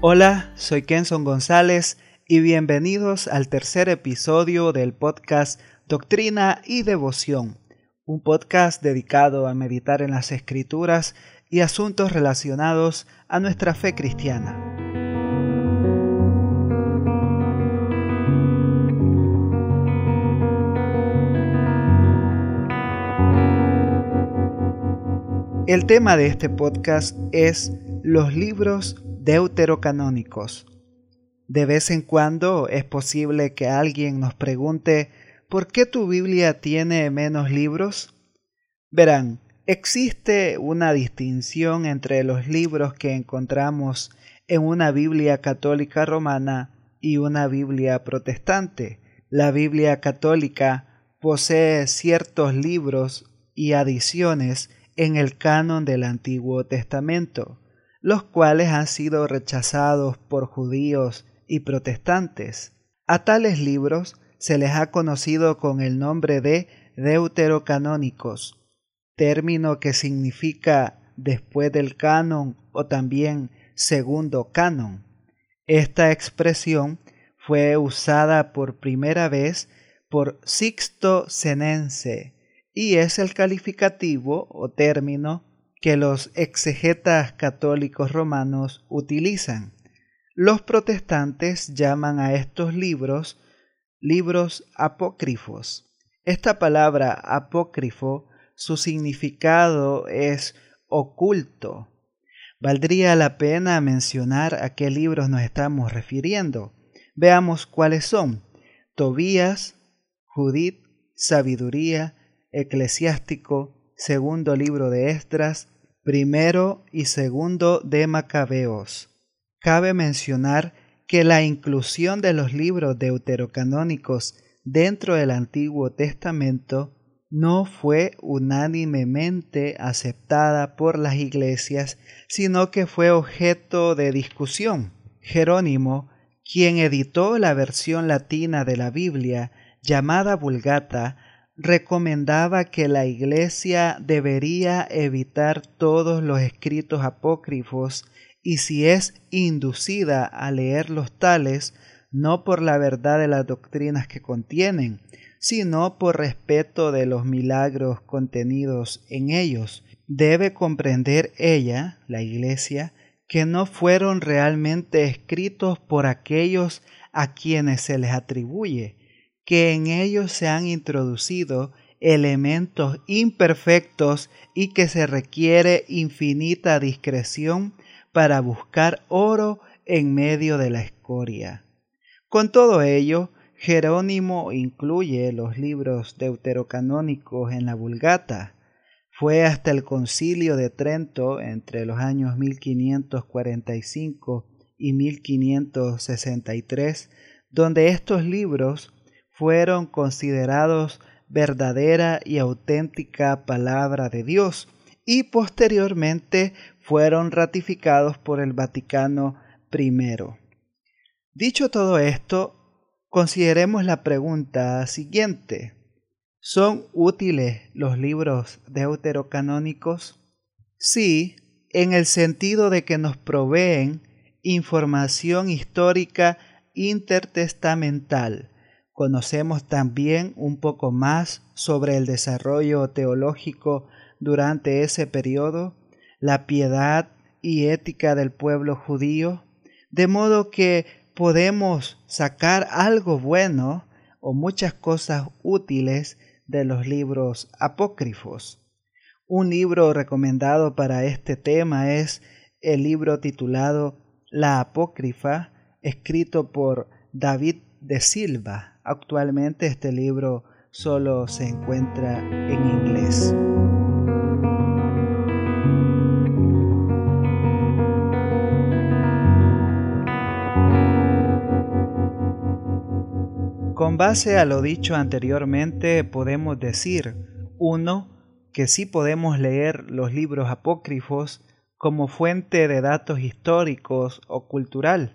Hola, soy Kenson González y bienvenidos al tercer episodio del podcast Doctrina y Devoción, un podcast dedicado a meditar en las escrituras y asuntos relacionados a nuestra fe cristiana. El tema de este podcast es los libros deuterocanónicos. De vez en cuando es posible que alguien nos pregunte ¿por qué tu Biblia tiene menos libros? Verán, existe una distinción entre los libros que encontramos en una Biblia católica romana y una Biblia protestante. La Biblia católica posee ciertos libros y adiciones en el canon del Antiguo Testamento, los cuales han sido rechazados por judíos y protestantes. A tales libros se les ha conocido con el nombre de deuterocanónicos, término que significa después del canon o también segundo canon. Esta expresión fue usada por primera vez por Sixto Senense y es el calificativo o término que los exegetas católicos romanos utilizan. Los protestantes llaman a estos libros libros apócrifos. Esta palabra apócrifo, su significado es oculto. Valdría la pena mencionar a qué libros nos estamos refiriendo. Veamos cuáles son. Tobías, Judith, Sabiduría, Eclesiástico, segundo libro de Esdras, primero y segundo de Macabeos. Cabe mencionar que la inclusión de los libros deuterocanónicos dentro del Antiguo Testamento no fue unánimemente aceptada por las iglesias, sino que fue objeto de discusión. Jerónimo, quien editó la versión latina de la Biblia, llamada Vulgata, recomendaba que la Iglesia debería evitar todos los escritos apócrifos y si es inducida a leer los tales, no por la verdad de las doctrinas que contienen, sino por respeto de los milagros contenidos en ellos. Debe comprender ella, la Iglesia, que no fueron realmente escritos por aquellos a quienes se les atribuye, que en ellos se han introducido elementos imperfectos y que se requiere infinita discreción para buscar oro en medio de la escoria. Con todo ello, Jerónimo incluye los libros deuterocanónicos en la Vulgata. Fue hasta el concilio de Trento entre los años 1545 y 1563 donde estos libros fueron considerados verdadera y auténtica palabra de Dios y posteriormente fueron ratificados por el Vaticano I. Dicho todo esto, consideremos la pregunta siguiente. ¿Son útiles los libros deuterocanónicos? Sí, en el sentido de que nos proveen información histórica intertestamental, Conocemos también un poco más sobre el desarrollo teológico durante ese periodo, la piedad y ética del pueblo judío, de modo que podemos sacar algo bueno o muchas cosas útiles de los libros apócrifos. Un libro recomendado para este tema es el libro titulado La Apócrifa, escrito por David de Silva. Actualmente este libro solo se encuentra en inglés. Con base a lo dicho anteriormente podemos decir, uno, que sí podemos leer los libros apócrifos como fuente de datos históricos o cultural.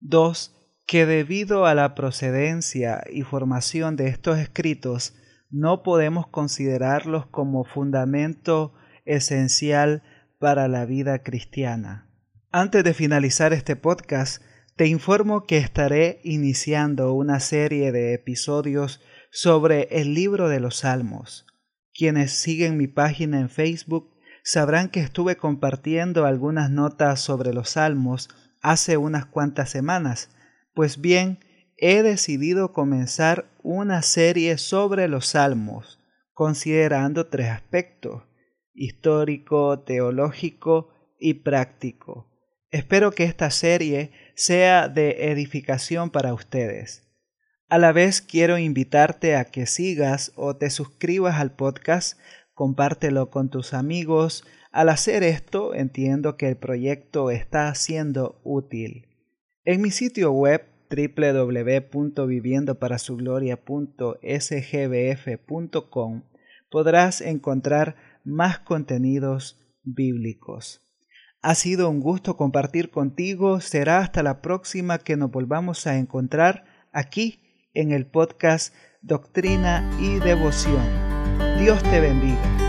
Dos, que debido a la procedencia y formación de estos escritos no podemos considerarlos como fundamento esencial para la vida cristiana. Antes de finalizar este podcast, te informo que estaré iniciando una serie de episodios sobre el libro de los Salmos. Quienes siguen mi página en Facebook sabrán que estuve compartiendo algunas notas sobre los Salmos hace unas cuantas semanas. Pues bien, he decidido comenzar una serie sobre los Salmos, considerando tres aspectos, histórico, teológico y práctico. Espero que esta serie sea de edificación para ustedes. A la vez quiero invitarte a que sigas o te suscribas al podcast, compártelo con tus amigos. Al hacer esto entiendo que el proyecto está siendo útil. En mi sitio web www.viviendoparasugloria.sgbf.com podrás encontrar más contenidos bíblicos. Ha sido un gusto compartir contigo. Será hasta la próxima que nos volvamos a encontrar aquí en el podcast Doctrina y Devoción. Dios te bendiga.